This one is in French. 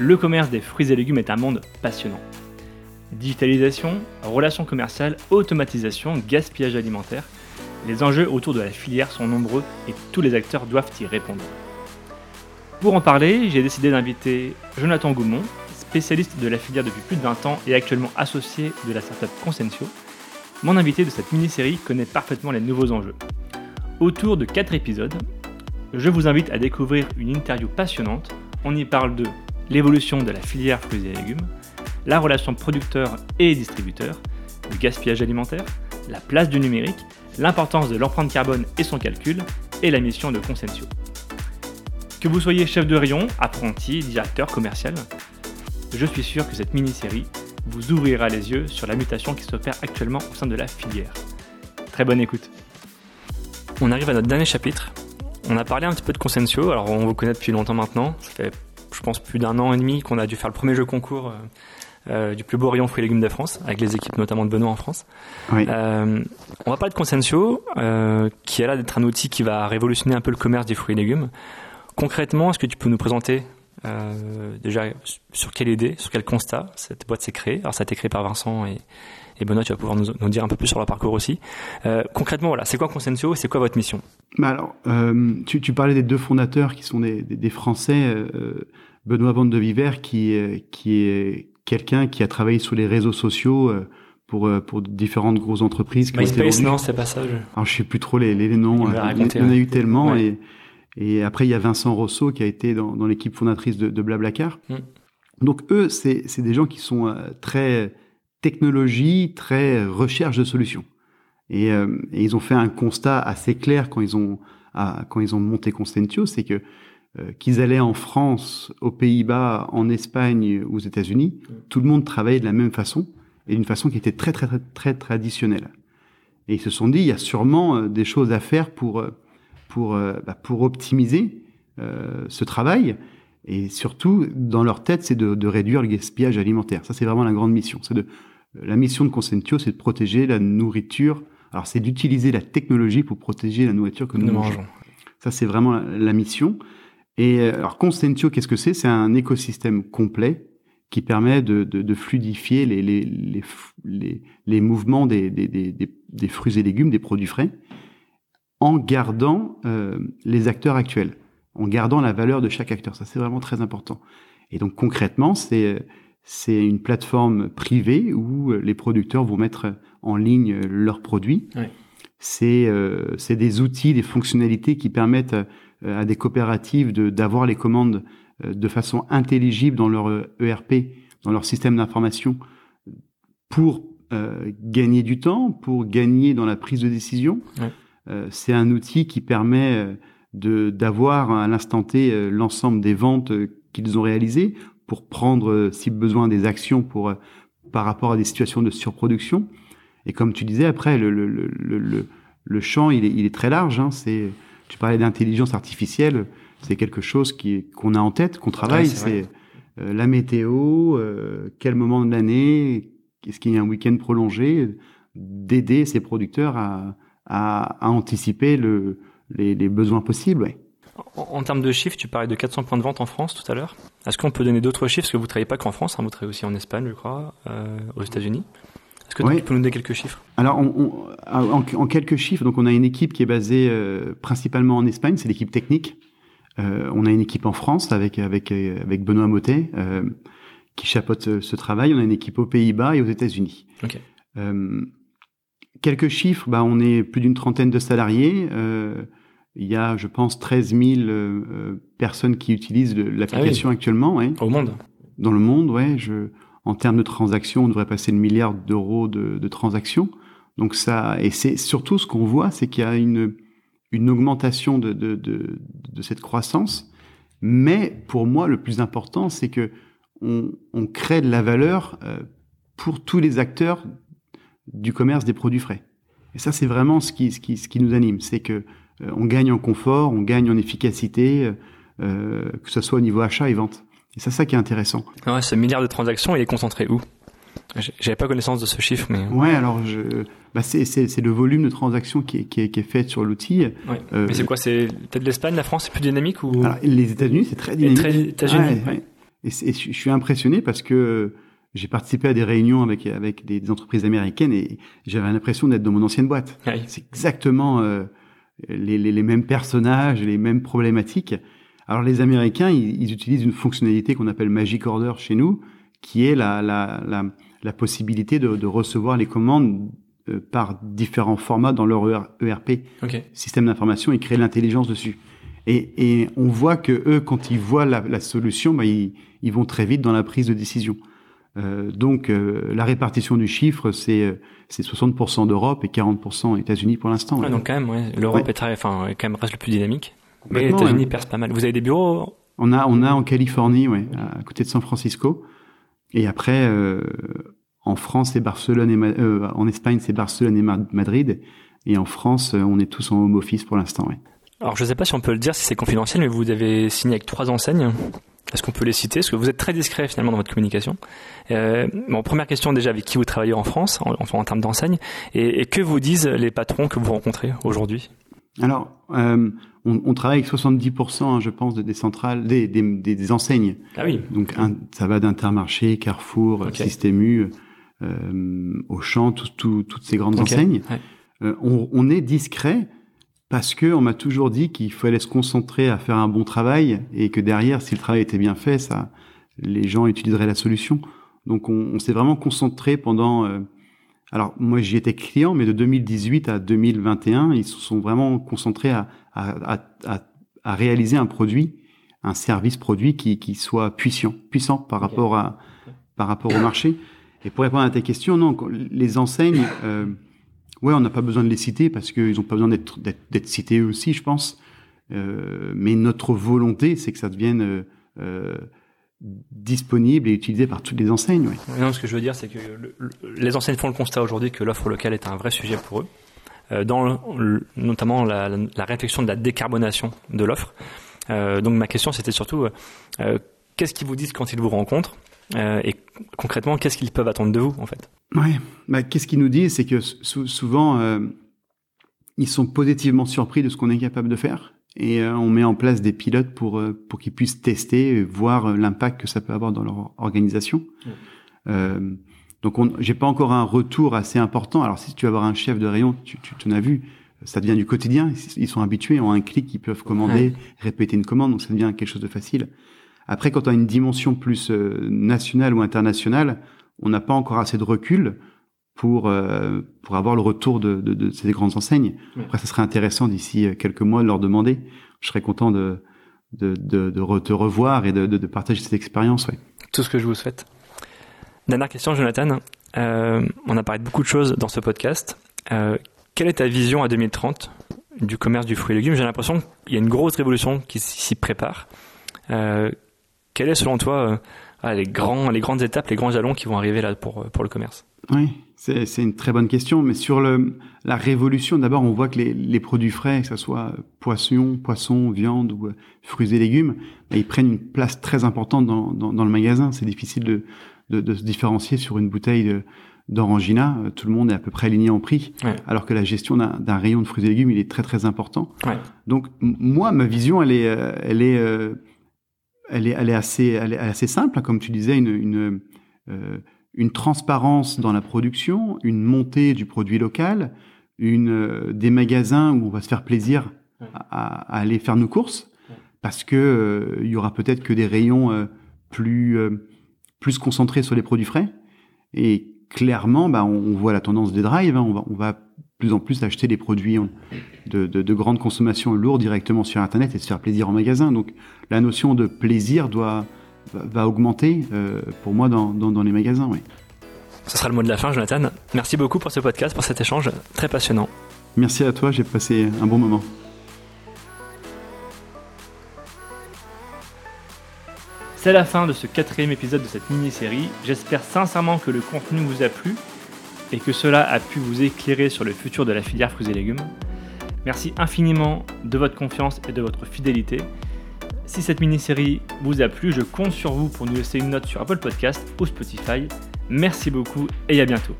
Le commerce des fruits et légumes est un monde passionnant. Digitalisation, relations commerciales, automatisation, gaspillage alimentaire, les enjeux autour de la filière sont nombreux et tous les acteurs doivent y répondre. Pour en parler, j'ai décidé d'inviter Jonathan Goumont, spécialiste de la filière depuis plus de 20 ans et actuellement associé de la startup Consensio. Mon invité de cette mini-série connaît parfaitement les nouveaux enjeux. Autour de 4 épisodes, je vous invite à découvrir une interview passionnante. On y parle de l'évolution de la filière fruits et légumes, la relation producteur et distributeur, le gaspillage alimentaire, la place du numérique, l'importance de l'empreinte carbone et son calcul, et la mission de Consensio. Que vous soyez chef de rayon, apprenti, directeur commercial, je suis sûr que cette mini-série vous ouvrira les yeux sur la mutation qui s'opère actuellement au sein de la filière. Très bonne écoute. On arrive à notre dernier chapitre. On a parlé un petit peu de Consensio, alors on vous connaît depuis longtemps maintenant. Ça fait, je pense, plus d'un an et demi qu'on a dû faire le premier jeu concours euh, euh, du plus beau rayon fruits et légumes de France, avec les équipes notamment de Benoît en France. Oui. Euh, on va parler de Consensio, euh, qui est là d'être un outil qui va révolutionner un peu le commerce des fruits et légumes. Concrètement, est-ce que tu peux nous présenter déjà sur quelle idée, sur quel constat cette boîte s'est créée? Alors ça a été créé par Vincent et, et Benoît, tu vas pouvoir nous, nous dire un peu plus sur leur parcours aussi. Euh, concrètement, voilà, c'est quoi Consensio et c'est quoi votre mission? Bah alors, euh, tu, tu parlais des deux fondateurs qui sont des, des, des Français, euh, Benoît Van de Viver, qui, qui est quelqu'un qui a travaillé sur les réseaux sociaux euh, pour, euh, pour différentes grosses entreprises. MySpace, non, c'est pas ça. je- Alors, je sais plus trop les, les, les noms. Il Il y en a eu tellement. Ouais. Et, et après, il y a Vincent Rousseau qui a été dans, dans l'équipe fondatrice de, de Blablacar. Mm. Donc, eux, c'est c'est des gens qui sont euh, très technologie, très recherche de solutions. Et, euh, et ils ont fait un constat assez clair quand ils ont, à- quand ils ont monté Constantio, c'est que qu'ils allaient en France, aux Pays-Bas, en Espagne, aux États-Unis, tout le monde travaillait de la même façon et d'une façon qui était très très très très traditionnelle. Et ils se sont dit, il y a sûrement euh, des choses à faire pour euh, pour euh, bah, pour optimiser euh, ce travail. Et surtout, dans leur tête, c'est de, de réduire le gaspillage alimentaire. Ça, c'est vraiment la grande mission. C'est de la mission de Consentio, c'est de protéger la nourriture. Alors, c'est d'utiliser la technologie pour protéger la nourriture que nous, Nous mangeons. mangeons. Ça, c'est vraiment la, la mission. Et euh, alors, Consentio, qu'est-ce que c'est? C'est un écosystème complet qui permet de, de, de fluidifier les, les, les, f- les, les mouvements des, des, des, des, des fruits et légumes, des produits frais, en gardant euh, les acteurs actuels, en gardant la valeur de chaque acteur. Ça, c'est vraiment très important. Et donc, concrètement, c'est c'est une plateforme privée où euh, les producteurs vont mettre en ligne leurs produits. Ouais. C'est euh, des outils, des fonctionnalités qui permettent à des coopératives de- d'avoir les commandes euh, de façon intelligible dans leur euh, ERP, dans leur système d'information, pour euh, gagner du temps, pour gagner dans la prise de décision. Ouais. Euh, c'est un outil qui permet euh, de d'avoir à l'instant T euh, l'ensemble des ventes euh, qu'ils ont réalisées pour prendre, euh, si besoin, des actions pour euh, par rapport à des situations de surproduction. Et comme tu disais, après, le, le, le, le, le- le champ, il est, il est très large. Hein. C'est, tu parlais d'intelligence artificielle, c'est quelque chose qui qu'on a en tête, qu'on travaille. c'est euh, la météo, euh, quel moment de l'année, est-ce qu'il y a un week-end prolongé, d'aider ces producteurs à, à, à anticiper le, les, les besoins possibles. Ouais. En, en termes de chiffres, tu parlais de 400 points de vente en France tout à l'heure. Est-ce qu'on peut donner d'autres chiffres? Parce que vous ne travaillez pas qu'en France, hein, vous travaillez aussi en Espagne, je crois, euh, aux États-Unis. Est-ce que Oui. tu peux nous donner quelques chiffres? Alors, on, on- en, en quelques chiffres, donc on a une équipe qui est basée euh, principalement en Espagne, c'est l'équipe technique. Euh, on a une équipe en France avec avec euh, avec Benoît Motet euh, qui chapeaute ce, ce travail. On a une équipe aux Pays-Bas et aux États-Unis. Quelques chiffres, bah, on est plus d'une trentaine de salariés. Il y a, je pense, 13 000 euh, euh, personnes qui utilisent l'application actuellement. Ouais Au monde dans le monde, ouais, je, en termes de transactions, on devrait passer le milliard d'euros de, transactions. Donc ça, et c'est surtout ce qu'on voit, c'est qu'il y a une, augmentation de, cette croissance. Mais pour moi, le plus important, c'est que on, crée de la valeur euh, pour tous les acteurs du commerce des produits frais. Et ça, c'est vraiment ce qui, nous anime, c'est que euh, on gagne en confort, on gagne en efficacité, euh, que ce soit au niveau achat et vente. Et c'est ça qui est intéressant. Ouais, ce milliard de transactions, il est concentré où? J'avais pas connaissance de ce chiffre, mais. Ouais, alors je, bah c'est, le volume de transactions qui est, qui est, qui est fait sur l'outil. Ouais. Euh, mais c'est quoi C'est peut-être l'Espagne, la France, c'est plus dynamique ou? Alors, les États-Unis, c'est très dynamique. très États-Unis Ouais. Et, je suis impressionné parce que j'ai participé à des réunions avec avec des, entreprises américaines et j'avais l'impression d'être dans mon ancienne boîte. C'est exactement euh, les, les, les, mêmes personnages, les mêmes problématiques. Alors les Américains, ils, ils utilisent une fonctionnalité qu'on appelle Magic Order chez nous, qui est la la, la, la possibilité de, de, recevoir les commandes euh, par différents formats dans leur ERP, e système d'information, et créer l'intelligence dessus. Et, et, on voit que eux, quand ils voient la, la solution, bah, ils, ils, vont très vite dans la prise de décision. Euh, donc euh, la répartition du chiffre, c'est euh, c'est 60% d'Europe et 40% États-Unis pour l'instant. Ouais, donc quand même, ouais. l'Europe est très, enfin, quand même reste le plus dynamique. Mais les États-Unis percent pas mal. Vous avez des bureaux On a, on a en Californie, ouais, à côté de San Francisco. Et après, euh, en France, c'est Barcelone et euh, en Espagne, c'est Barcelone et Madrid. Et en France, on est tous en home office pour l'instant, ouais. Alors, je ne sais pas si on peut le dire, si c'est confidentiel, mais vous avez signé avec trois enseignes. Est-ce qu'on peut les citer? Parce que vous êtes très discret finalement dans votre communication. Euh, bon, première question déjà, avec qui vous travaillez en France, en, en termes d'enseigne, et, et, que vous disent les patrons que vous rencontrez aujourd'hui? Alors, euh, on, on, travaille avec 70%, hein, je pense, de, des centrales, des, des, des, enseignes. Ah oui. Donc, un, ça va d'Intermarché, Carrefour, okay. Système U, euh, Auchan, tout, tout, toutes ces grandes okay. enseignes. Ouais. Euh, on, on est discret parce que on m'a toujours dit qu'il fallait se concentrer à faire un bon travail et que derrière, si le travail était bien fait, ça, les gens utiliseraient la solution. Donc, on, on s'est vraiment concentré pendant. Alors, moi, j'y étais client, mais de 2018 à 2021, ils se sont vraiment concentrés à, à, à, à réaliser un produit, un service produit qui, qui soit puissant, puissant par rapport à par rapport au marché. Et pour répondre à ta question, non, les enseignes. Euh, Ouais, on n'a pas besoin de les citer parce qu'ils n'ont pas besoin d'être cités eux aussi, je pense. Euh, mais notre volonté, c'est que ça devienne euh, euh, disponible et utilisé par toutes les enseignes. Ouais. Non, ce que je veux dire, c'est que le, le, les enseignes font le constat aujourd'hui que l'offre locale est un vrai sujet pour eux, euh, dans le, notamment la, la, la, réflexion de la décarbonation de l'offre. Euh, donc ma question, c'était surtout euh, qu'est-ce qu'ils vous disent quand ils vous rencontrent et concrètement, qu'est-ce qu'ils peuvent attendre de vous, en fait? Ouais. Bah, qu'est-ce qu'ils nous disent, c'est que souvent ils sont positivement surpris de ce qu'on est capable de faire, et euh, on met en place des pilotes pour euh, pour qu'ils puissent tester, voir l'impact que ça peut avoir dans leur organisation. Mmh. donc, j'ai pas encore un retour assez important. Alors, si tu vas avoir un chef de rayon, tu, tu t'en as vu, ça devient du quotidien. Ils sont habitués, ont un clic, ils peuvent commander, répéter une commande, donc ça devient quelque chose de facile. Après, quand on a une dimension plus nationale ou internationale, on n'a pas encore assez de recul pour euh, pour avoir le retour de, de, de ces grandes enseignes. Après, ça serait intéressant d'ici euh, quelques mois de leur demander. Je serais content de de, de, de te revoir et de, de, partager cette expérience. Ouais. Tout ce que je vous souhaite. Dernière question, Jonathan. Euh, on a parlé de beaucoup de choses dans ce podcast. Euh, quelle est ta vision à 2030 du commerce du fruit et légumes? J'ai l'impression qu'il y a une grosse révolution qui s'y prépare. Quelle est selon toi ah, les grands, les grandes étapes, les grands jalons qui vont arriver là pour pour le commerce Oui, c'est c'est une très bonne question. Mais sur le la révolution, d'abord, on voit que les les produits frais, que ce soit poisson, poisson, viande ou euh, fruits et légumes, bah, ils prennent une place très importante dans dans, dans le magasin. C'est difficile de, de, de se différencier sur une bouteille de d'Orangina, euh, tout le monde est à peu près aligné en prix, ouais. alors que la gestion d'un rayon de fruits et légumes, il est très très important. Ouais. Donc moi, ma vision, elle est, elle est, elle est, elle est assez, elle est assez simple, hein, comme tu disais, une, une, euh, une transparence dans la production, une montée du produit local, une, euh, des magasins où on va se faire plaisir à, à aller faire nos courses, parce que euh, il y aura peut-être que des rayons euh, plus, plus concentrés sur les produits frais. Et clairement, bah, on, on voit la tendance des drives. Hein, on va, on va plus en plus acheter des produits de, de, de, grande consommation lourds directement sur Internet et se faire plaisir en magasin. Donc la notion de plaisir doit va, va augmenter euh, pour moi dans, dans, dans les magasins. Oui. Ce sera le mot de la fin, Jonathan. Merci beaucoup pour ce podcast, pour cet échange très passionnant. Merci à toi, j'ai passé un bon moment. C'est la fin de ce quatrième épisode de cette mini-série. J'espère sincèrement que le contenu vous a plu et que cela a pu vous éclairer sur le futur de la filière fruits et légumes. Merci infiniment de votre confiance et de votre fidélité. Si cette mini-série vous a plu, je compte sur vous pour nous laisser une note sur Apple Podcast ou Spotify. Merci beaucoup et à bientôt.